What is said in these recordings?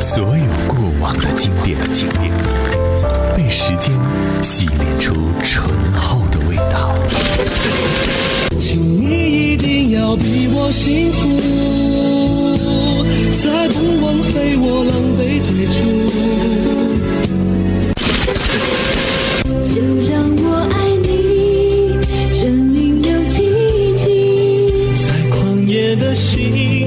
所有过往的经典，经典被时间洗炼出醇厚的味道。请你一定要比我幸福，再不枉费我狼狈退出。就让我爱你，证明有奇迹。在狂野的心，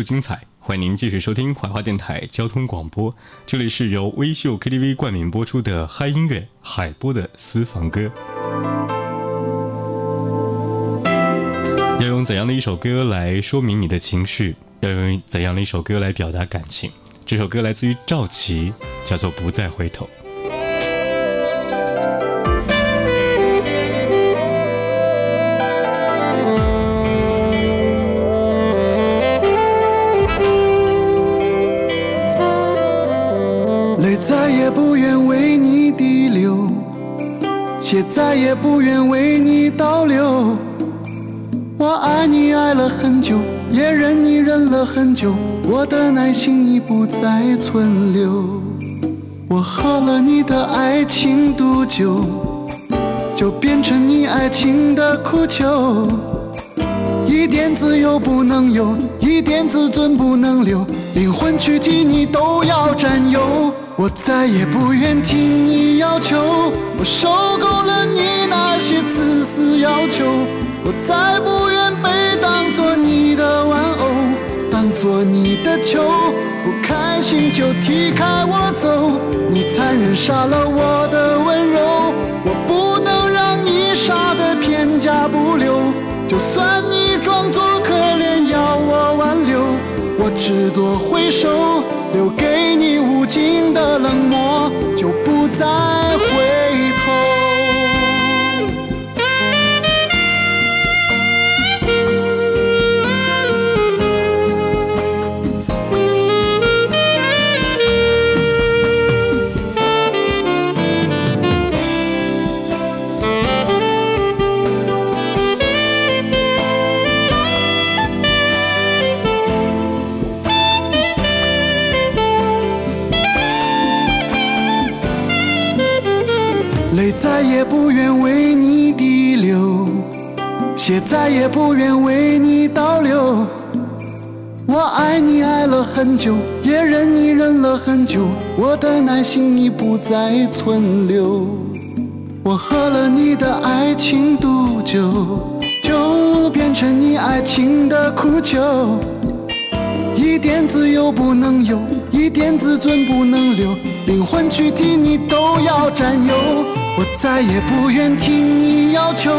秀精彩，欢迎您继续收听怀化电台交通广播，这里是由微秀 KTV 冠名播出的嗨音乐海波的私房歌。要用怎样的一首歌来说明你的情绪？要用怎样的一首歌来表达感情？这首歌来自于赵琦，叫做《不再回头》。很久，也忍你忍了很久，我的耐心已不再存留。我喝了你的爱情毒酒，就变成你爱情的苦酒。一点自由不能有，一点自尊不能留，灵魂躯体你都要占有。我再也不愿听你要求，我受够了你那些自私要求。我再不愿被当，做你的球，不开心就踢开我走。你残忍杀了我的温柔，我不能让你杀得片甲不留。就算你装作可怜要我挽留，我只多挥手，留给你无尽的冷漠，就不再泪再也不愿为你滴流，血再也不愿为你倒流。我爱你爱了很久，也忍你忍了很久，我的耐心已不再存留。我喝了你的爱情毒酒，就变成你爱情的苦酒。一点自由不能有，一点自尊不能留，灵魂躯体你都要占有。我再也不愿听你要求，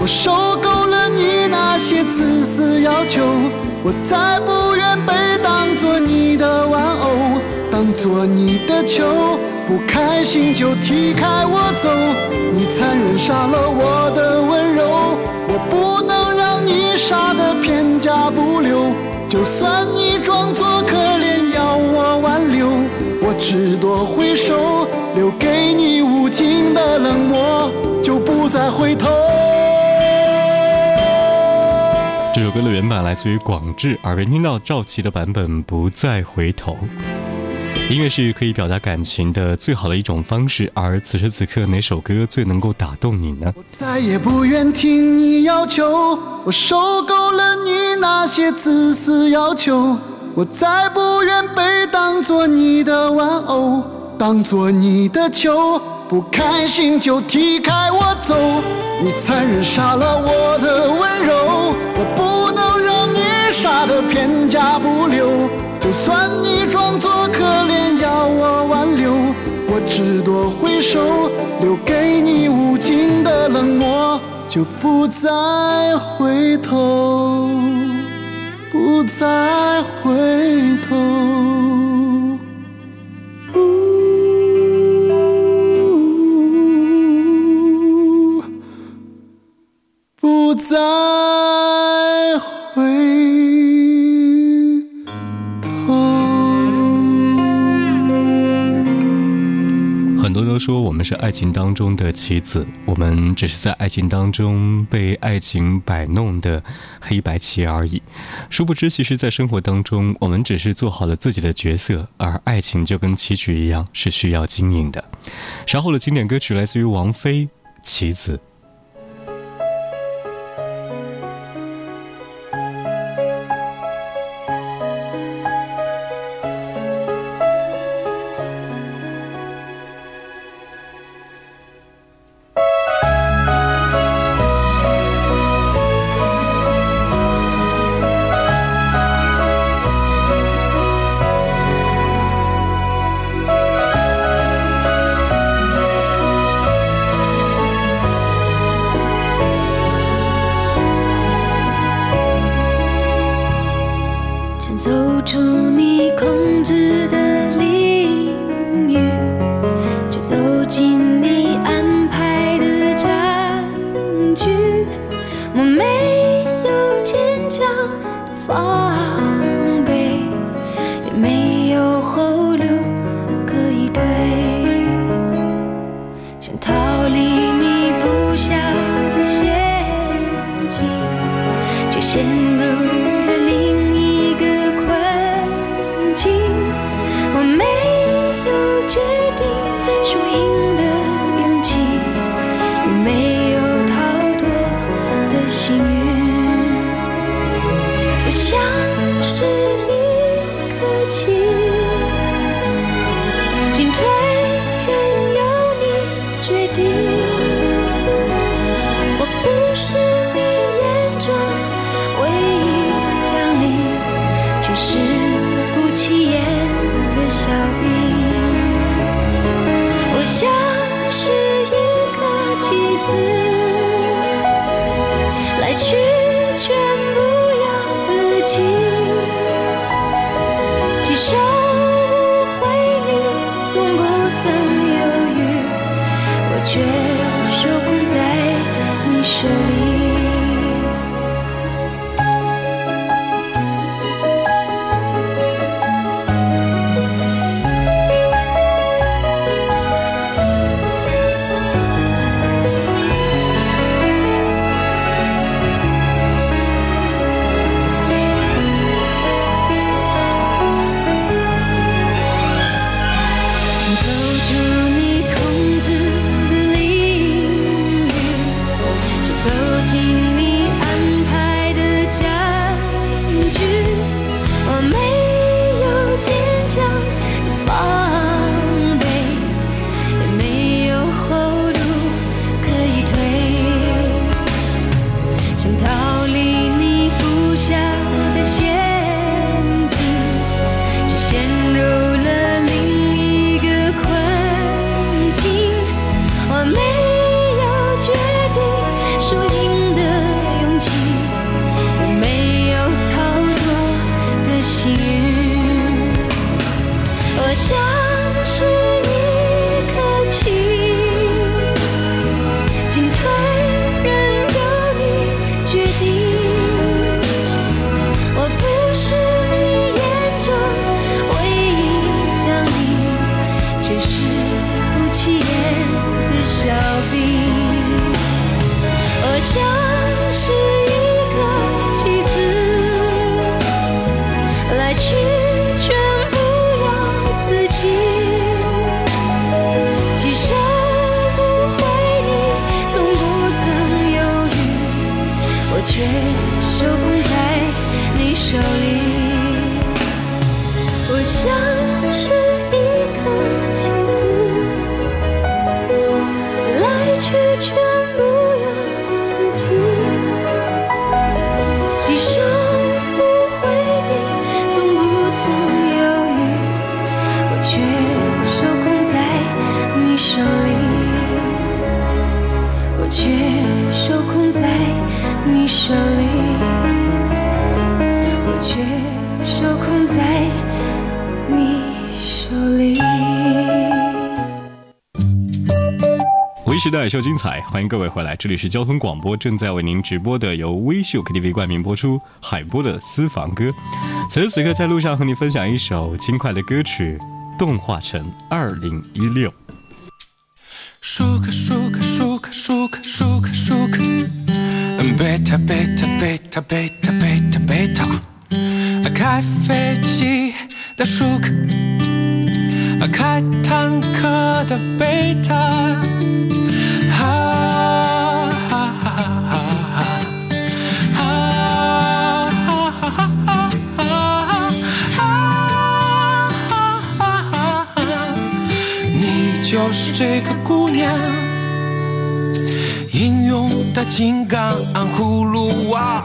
我受够了你那些自私要求。我再不愿被当作你的玩偶，当作你的球，不开心就踢开我走。你残忍杀了我的温柔，我不能让你杀得片甲不留。就算你装作可怜要我挽留，我只多挥手，留给你无尽的冷漠，就不再回头。这首歌的原版来自于广志，耳边听到赵琦的版本《不再回头》。音乐是可以表达感情的最好的一种方式，而此时此刻哪首歌最能够打动你呢？我再也不愿听你要求，我受够了你那些自私要求。我再不愿被当作你的玩偶，当做你的球，不开心就踢开我走。你残忍杀了我的温柔，我不能让你杀得片甲不留。就算你装作可怜要我挽留，我只多回首，留给你无尽的冷漠，就不再回头，不再回头。再回头。很多人都说我们是爱情当中的棋子，我们只是在爱情当中被爱情摆弄的黑白棋而已。殊不知，其实，在生活当中，我们只是做好了自己的角色，而爱情就跟棋局一样，是需要经营的。稍后的经典歌曲来自于王菲《棋子》。没有坚强的防时代秀精彩，欢迎各位回来，这里是交通广播，正在为您直播的由微秀 KTV 冠名播出海波的私房歌。此时此刻在路上和你分享一首轻快的歌曲《动画城二零一六》。舒克舒克舒克舒克舒克舒克，贝塔贝塔贝塔贝塔贝塔贝塔，开飞机的舒克，开坦克的贝塔，就是这个姑娘。英勇的金刚葫芦娃，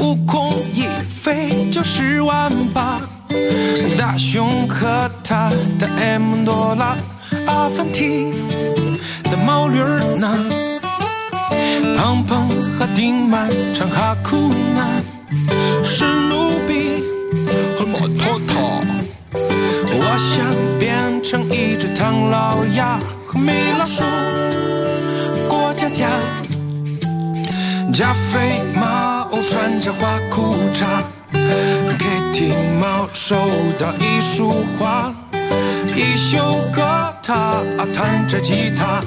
悟空一飞就十万八，大雄和他的 M 多拉，阿凡提的毛驴儿呢，胖胖和丁满唱哈库纳，史努比和马托托。我想变成一只唐老鸭和米老鼠过家家，加菲猫穿着花裤衩，Kitty 猫收到一束花，一休哥他弹着吉他，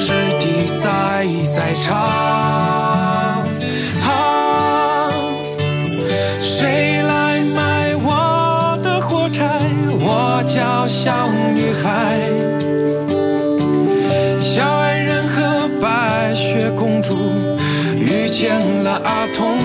师弟在在唱。啊谁来买我的火柴？我叫小女孩。小矮人和白雪公主遇见了阿童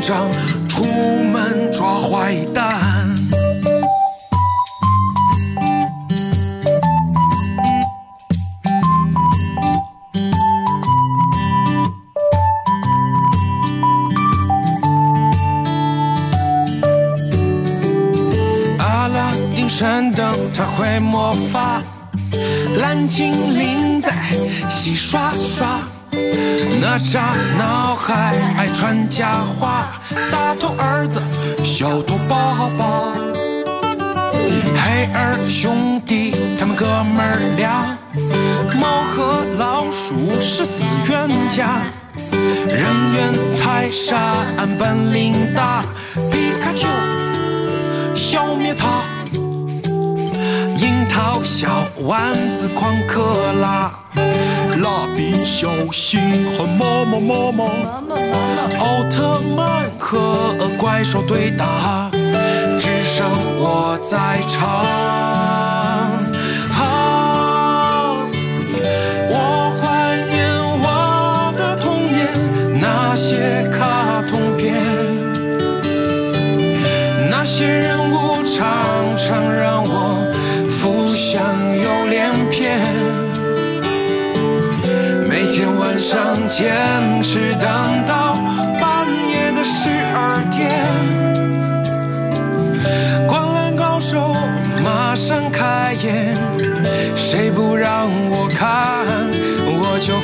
猫警长出门抓坏蛋。阿拉丁神灯他会魔法，蓝精灵在洗刷刷，哪吒闹海爱传佳话，大头儿子小头爸爸，黑儿兄弟他们哥们俩，猫和老鼠是死冤家，人猿泰山本领大，皮卡丘。消灭它。樱桃小丸子狂克拉，蜡笔小新和么么么么，奥特曼和怪兽对打，只剩我在唱。啊，我怀念我的童年，那些卡通片。那些人上坚持等到半夜的十二点，灌篮高手马上开演，谁不让我看我就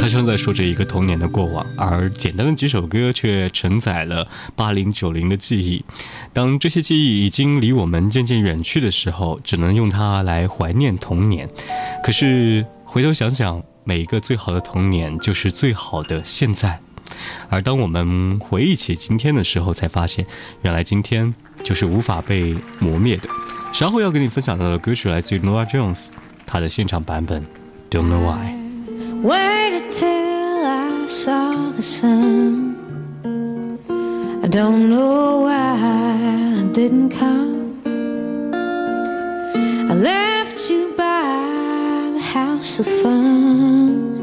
他像在说着一个童年的过往，而简单的几首歌却承载了八零九零的记忆。当这些记忆已经离我们渐渐远去的时候，只能用它来怀念童年。可是回头想想，每一个最好的童年就是最好的现在。而当我们回忆起今天的时候，才发现，原来今天就是无法被磨灭的。稍后要跟你分享到的歌曲来自于 Noah Jones，他的现场版本《Don't Know Why》。 Waited till I saw the sun. I don't know why I didn't come. I left you by the house of fun.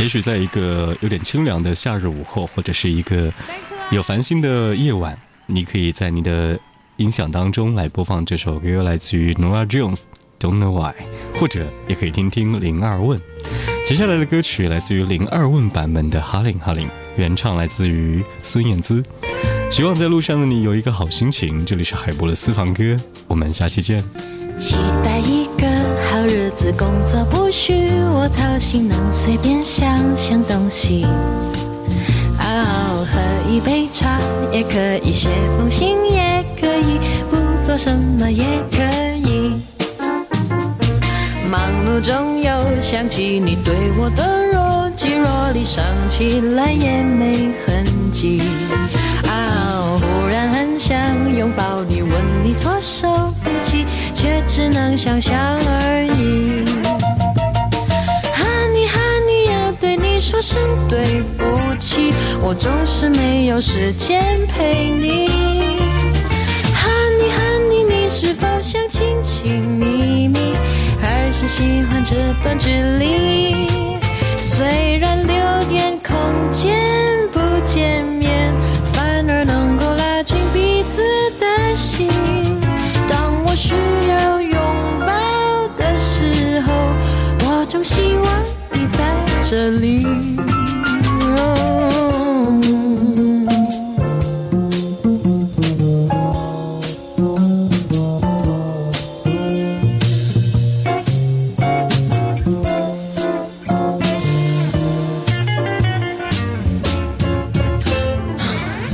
也许在一个有点清凉的夏日午后，或者是一个有繁星的夜晚，你可以在你的音响当中来播放这首歌，来自于 Noah Jones。Don't know why，或者也可以听听零二问。接下来的歌曲来自于零二问版本的《哈林哈林》，原唱来自于孙燕姿。希望在路上的你有一个好心情。这里是海波的私房歌，我们下期见。期待一子，工作不需我操心，能随便想想东西。哦，喝一杯茶也可以，写封信也可以，不做什么也可以。忙碌中又想起你对我的若即若离，想起来也没痕迹。啊，忽然很想拥抱你，吻你措手不及，却只能想象而已。Honey Honey，要对你说声对不起，我总是没有时间陪你。Honey Honey，你是否想亲亲密密，还是喜欢这段距离？虽然留点空间不见这里。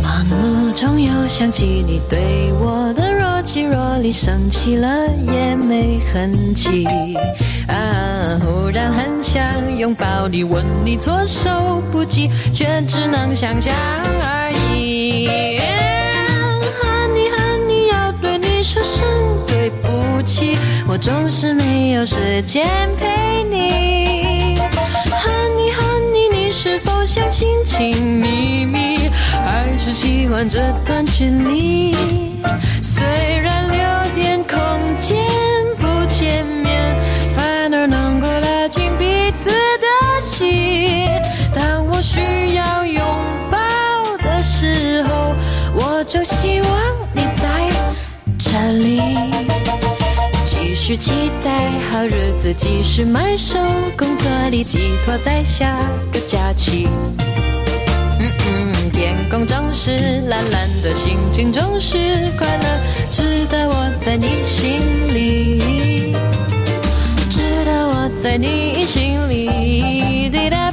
忙碌中又想起你对我的若即若离，生气了也没痕迹。拥抱你，吻你措手不及，却只能想象而已。恨你恨你要对你说声对不起，我总是没有时间陪你。恨你恨你你是否想亲亲密密，还是喜欢这段距离？虽然留点空间不见需要拥抱的时候，我就希望你在这里。继续期待好日子，继续埋首工作里，寄托在下个假期。嗯嗯，天空总是蓝蓝的，心情总是快乐，值得我在你心里，值得我在你心里滴答。